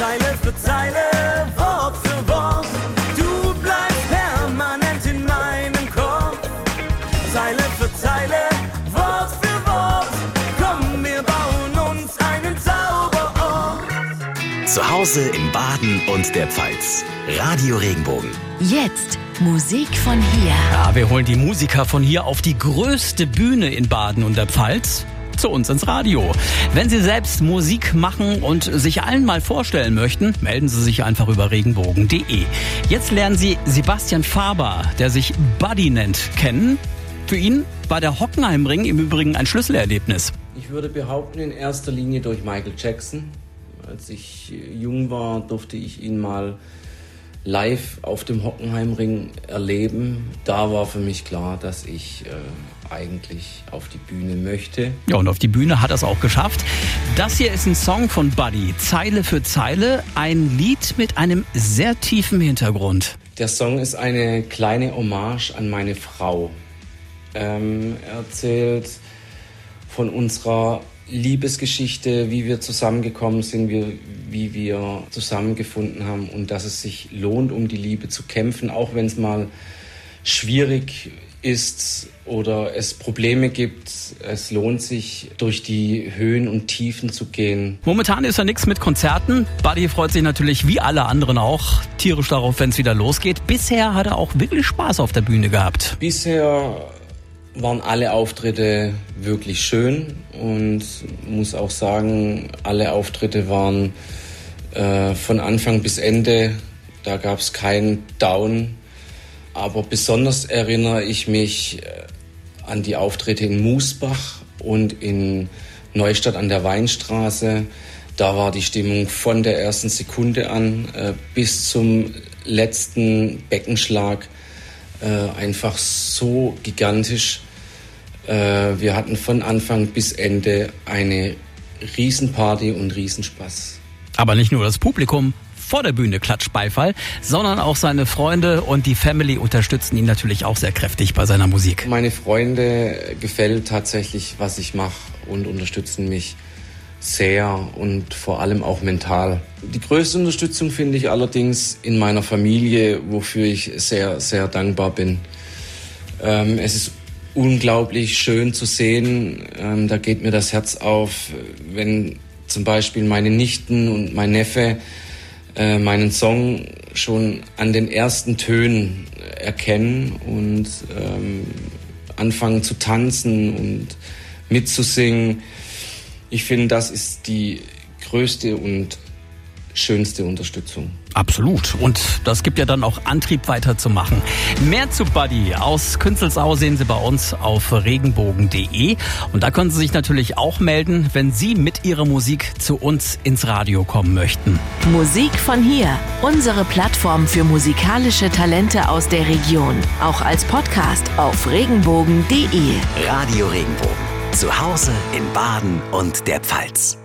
Zeile für Zeile, Wort für Wort. Du bleibst permanent in meinem Kopf. Zeile für Zeile, Wort für Wort. Komm, wir bauen uns einen Zauberort. Zu Hause in Baden und der Pfalz. Radio Regenbogen. Jetzt Musik von hier. Ja, wir holen die Musiker von hier auf die größte Bühne in Baden und der Pfalz zu uns ins Radio. Wenn Sie selbst Musik machen und sich allen mal vorstellen möchten, melden Sie sich einfach über regenbogen.de. Jetzt lernen Sie Sebastian Faber, der sich Buddy nennt, kennen. Für ihn war der Hockenheimring im Übrigen ein Schlüsselerlebnis. Ich würde behaupten, in erster Linie durch Michael Jackson. Als ich jung war, durfte ich ihn mal live auf dem Hockenheimring erleben. Da war für mich klar, dass ich äh, eigentlich auf die Bühne möchte. Ja, und auf die Bühne hat er es auch geschafft. Das hier ist ein Song von Buddy, Zeile für Zeile, ein Lied mit einem sehr tiefen Hintergrund. Der Song ist eine kleine Hommage an meine Frau. Ähm, er erzählt von unserer Liebesgeschichte, wie wir zusammengekommen sind, wie, wie wir zusammengefunden haben und dass es sich lohnt, um die Liebe zu kämpfen, auch wenn es mal schwierig ist oder es Probleme gibt. Es lohnt sich, durch die Höhen und Tiefen zu gehen. Momentan ist ja nichts mit Konzerten. Buddy freut sich natürlich wie alle anderen auch tierisch darauf, wenn es wieder losgeht. Bisher hat er auch wirklich Spaß auf der Bühne gehabt. Bisher waren alle Auftritte wirklich schön und muss auch sagen, alle Auftritte waren äh, von Anfang bis Ende, da gab es keinen Down. Aber besonders erinnere ich mich äh, an die Auftritte in Musbach und in Neustadt an der Weinstraße. Da war die Stimmung von der ersten Sekunde an äh, bis zum letzten Beckenschlag äh, einfach so gigantisch. Äh, wir hatten von Anfang bis Ende eine Riesenparty und Riesenspaß. Aber nicht nur das Publikum vor der Bühne klatscht Beifall, sondern auch seine Freunde und die Family unterstützen ihn natürlich auch sehr kräftig bei seiner Musik. Meine Freunde gefällt tatsächlich, was ich mache und unterstützen mich sehr und vor allem auch mental. Die größte Unterstützung finde ich allerdings in meiner Familie, wofür ich sehr, sehr dankbar bin. Ähm, es ist unglaublich schön zu sehen. Ähm, da geht mir das Herz auf, wenn zum Beispiel meine Nichten und mein Neffe äh, meinen Song schon an den ersten Tönen erkennen und ähm, anfangen zu tanzen und mitzusingen. Ich finde, das ist die größte und schönste Unterstützung. Absolut. Und das gibt ja dann auch Antrieb weiterzumachen. Mehr zu Buddy aus Künzelsau sehen Sie bei uns auf regenbogen.de. Und da können Sie sich natürlich auch melden, wenn Sie mit Ihrer Musik zu uns ins Radio kommen möchten. Musik von hier. Unsere Plattform für musikalische Talente aus der Region. Auch als Podcast auf regenbogen.de. Radio Regenbogen. Zu Hause in Baden und der Pfalz.